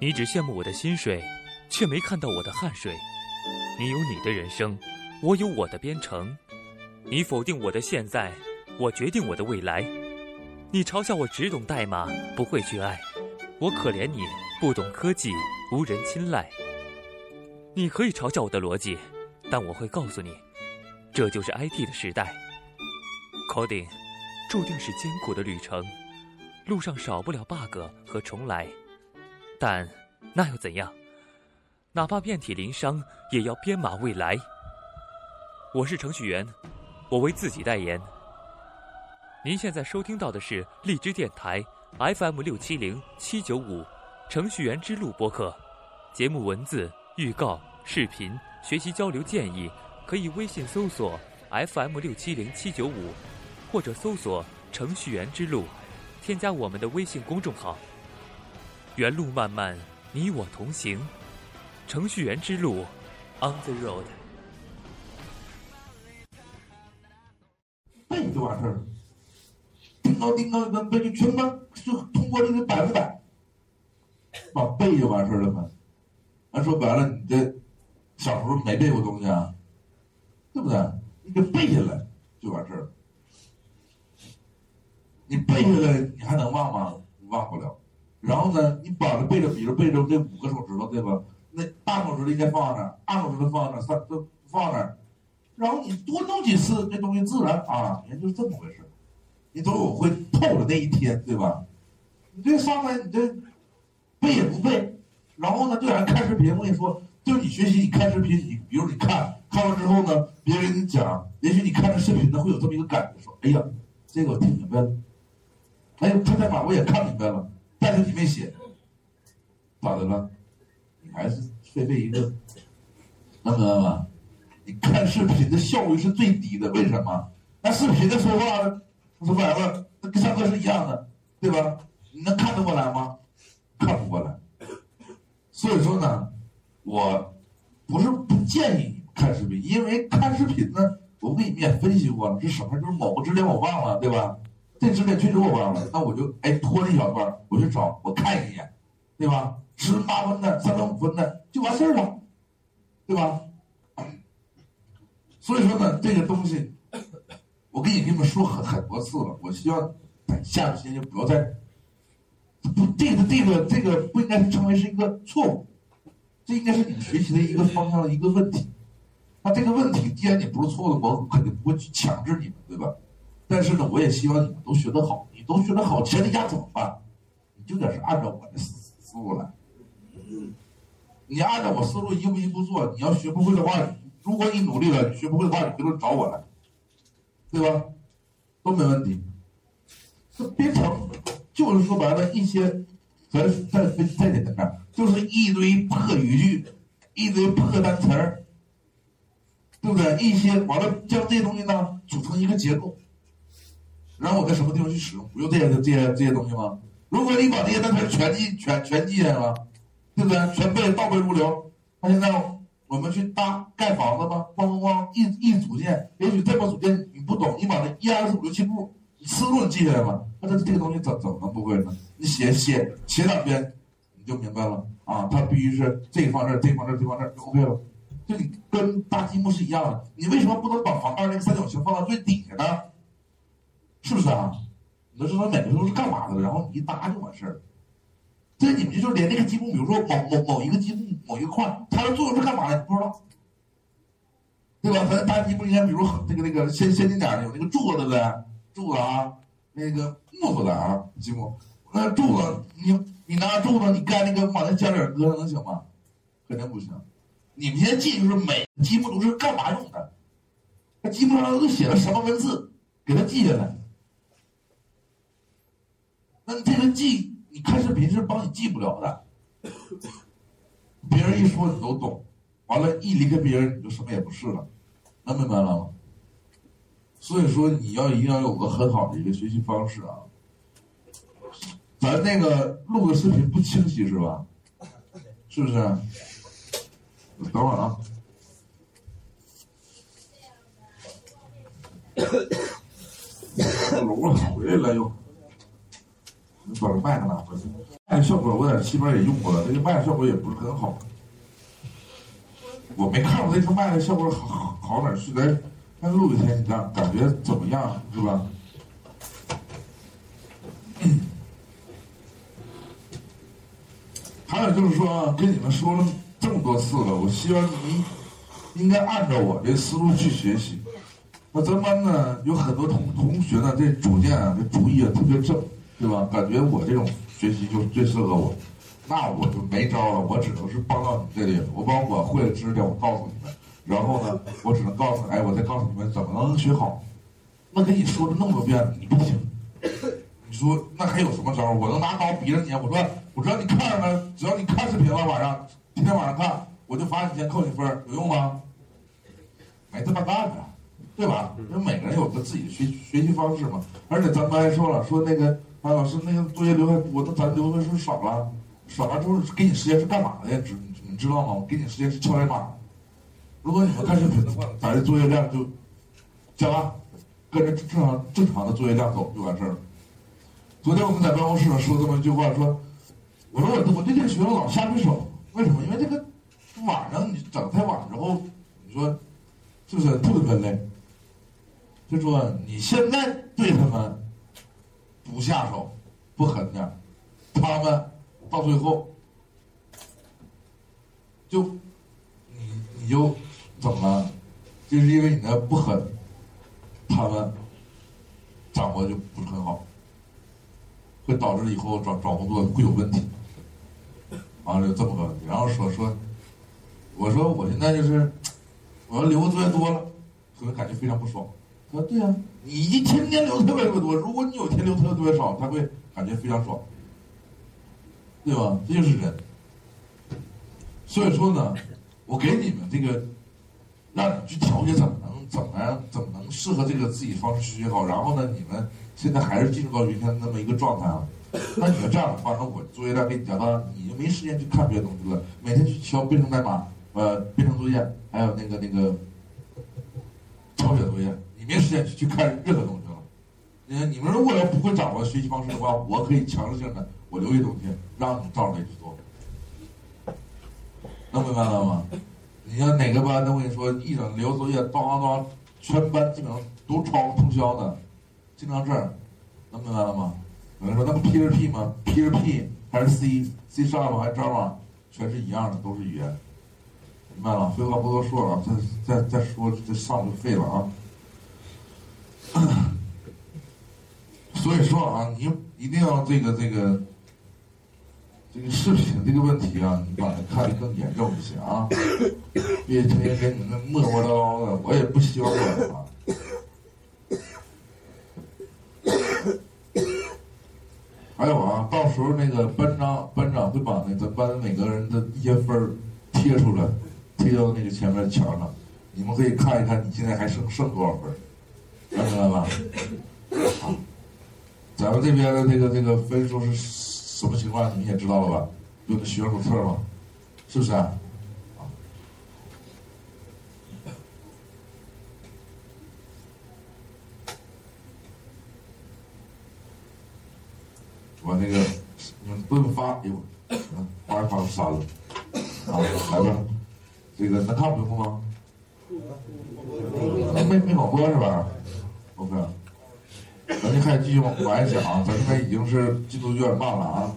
你只羡慕我的薪水，却没看到我的汗水。你有你的人生，我有我的编程。你否定我的现在，我决定我的未来。你嘲笑我只懂代码，不会去爱。我可怜你不懂科技，无人青睐。你可以嘲笑我的逻辑，但我会告诉你，这就是 IT 的时代。Coding 注定是艰苦的旅程，路上少不了 bug 和重来。但那又怎样？哪怕遍体鳞伤，也要编码未来。我是程序员，我为自己代言。您现在收听到的是荔枝电台 FM 六七零七九五程序员之路播客。节目文字、预告、视频、学习交流建议，可以微信搜索 FM 六七零七九五，或者搜索程序员之路，添加我们的微信公众号。原路漫漫，你我同行。程序员之路，On the road。背就完事儿了，叮当叮当能背就全班就通过率是百分百，把背就完事儿了嘛。咱说白了，你这小时候没背过东西啊，对不对？你给背下来就完事儿了。你背下来，你还能忘吗？忘不了。然后呢，你把着背着，比如背着这五个手指头，对吧？那大手指头应该放那儿，二手指头放那儿，三都放那儿。然后你多弄几次，这东西自然啊，也就是这么回事。你总有会透的那一天，对吧？你这上来你这背也不背，然后呢，就在那看视频。我跟你说，就是你学习，你看视频，你比如你看看完之后呢，别人跟你讲，也许你看着视频呢，会有这么一个感觉，说：“哎呀，这个我听明白了。”哎，他代码我也看明白了。但是你没写，咋的了？你还是废背一个，能明白吗？你看视频的效率是最低的，为什么？那视频的说话呢？说白了，那跟上课是一样的，对吧？你能看得过来吗？看不过来。所以说呢，我不是不建议你看视频，因为看视频呢，我给你们也分析过了，是什么？就是某个知识点我忘了，对吧？这指点确实我忘了，那我就哎拖了一小段，我去找我看一眼，对吧？十分八分的，三分五分的就完事儿了，对吧？所以说呢，这个东西，我跟你跟你们说很很多次了，我希望下次就不要再不这个这个这个不应该成为是一个错误，这应该是你学习的一个方向的一个问题。那这个问题既然你不是错的，我肯定不会去强制你们，对吧？但是呢，我也希望你们都学得好。你都学得好，前提下怎么办？你就得是按照我的思思路来。你按照我思路一步一步做。你要学不会的话，如果你努力了，你学不会的话，你回头找我来，对吧？都没问题。这编程就是说白了，一些咱再再再简单点，就是一堆破语句，一堆破单词儿，对不对？一些完了将这些东西呢组成一个结构。然后我在什么地方去使用？不用这些这些这些东西吗？如果你把这些单词全记全全记下来了，对不对？全背倒背如流。那现在我们去搭盖房子吗？咣咣咣，一一组件，也许这帮组件你不懂，你把那一二四五六七步思路你记下来了，那这这个东西怎怎么能不会呢？你写写写两遍，你就明白了啊！它必须是这放这，这放这，这放这，就 OK 了。就你跟搭积木是一样的，你为什么不能把房盖那个三角形放到最底下呢？是不是啊？你都知道每个都是干嘛的，然后你一搭就完事儿。这你们就连那个积木，比如说某某某一个积木某一块，它的作用是干嘛的？不知道，对吧？咱搭积木应该，比如那个那个先先进点的，有那个柱子，对不对？柱子啊，那个木头的啊，积木。那柱子，你你拿柱子，你干那个往那尖顶搁上能行吗？肯定不行。你们现在记就是每积木都是干嘛用的？那积木上都写了什么文字？给它记下来。那你这个记，你看视频是帮你记不了的。别人一说你都懂，完了，一离开别人你就什么也不是了，能明白了吗？所以说你要一定要有个很好的一个学习方式啊。咱那个录的视频不清晰是吧？是不是？等会儿啊。楼了，回来了又。你把这麦克拿回来。麦效果我在西边也用过了，这个麦效果也不是很好。我没看过那个麦的效果好好好哪去？来，那录一天，你看感觉怎么样？是吧？还有就是说，跟你们说了这么多次了，我希望你应该按照我这思路去学习。那咱班呢，有很多同同学呢，这主见啊，这主意啊特别正，对吧？感觉我这种学习就最适合我，那我就没招了，我只能是帮到你这里。我把我会的知识点我告诉你们，然后呢，我只能告诉，哎，我再告诉你们怎么能学好。那跟你说了那么多遍，你不听，你说那还有什么招？我能拿刀逼着你？我说，我只要你看着呢，只要你看视频了，晚上天天晚上看，我就罚你钱，扣你分，有用吗？没这么干的。对吧？因为每个人有个自己的学学习方式嘛。而且咱们还说了，说那个啊，老师那个作业留还多，那咱留的是不是少了？少了之后给你时间是干嘛的？知你知道吗？我给你时间是敲代码。如果你们看视频的话，咱这作业量就加大，跟着正常正常的作业量走就完事儿了。昨天我们在办公室说这么一句话，说我说我我对这个学生老下对手，为什么？因为这个晚上你整太晚之后，你说是不是特别特别累？就说你现在对他们不下手，不狠点他们到最后就你你就怎么了？就是因为你的不狠，他们掌握就不是很好，会导致以后找找工作会有问题。完了就这么个问题，然后说说，我说我现在就是我要留的作业多了，可能感觉非常不爽。他说对呀，你一天天留特别特别多，如果你有天留特别特别少，他会感觉非常爽，对吧？这就是人。所以说呢，我给你们这个，让你去调节怎么能怎么样怎么能适合这个自己方式去学好。然后呢，你们现在还是进入到原先那么一个状态啊。那你们这样的话，那我作业量给你加大，你就没时间去看别的东西了。每天去敲编程代码，呃，编程作业，还有那个那个抄写作业。没时间去去看任何东西了。你你们如果要不会掌握学习方式的话，我可以强制性的我留一东西，让你照着那去做。能明白了吗？你像哪个班，那我跟你说，一整留作业，当当当，全班基本上都抄通宵的，经常这儿，能明白了吗？有人说那不 P 是 P 吗？P 是 P 还是 C？C 二吧还是 Java？全是一样的，都是语言。明白了？废话不多说了，再再再说这上就废了啊。所以说啊，你一定要这个这个这个视频这个问题啊，你把它看得更严重一些啊，别天天跟你们磨磨叨叨的，我也不希望这啊。还有啊，到时候那个班长班长会把那咱班每个人的一些分儿贴出来，贴到那个前面墙上，你们可以看一看，你现在还剩剩多少分。明白吧？好，咱们这边的这个这个分数是什么情况？你们也知道了吧？用的学生手册嘛，是不是啊？我那个你们不用发给我，发一发就删了。啊，来吧，这个能看屏幕吗？没没广播是吧？OK，咱就开始继续往往下讲，咱这边已经是进度有点慢了啊。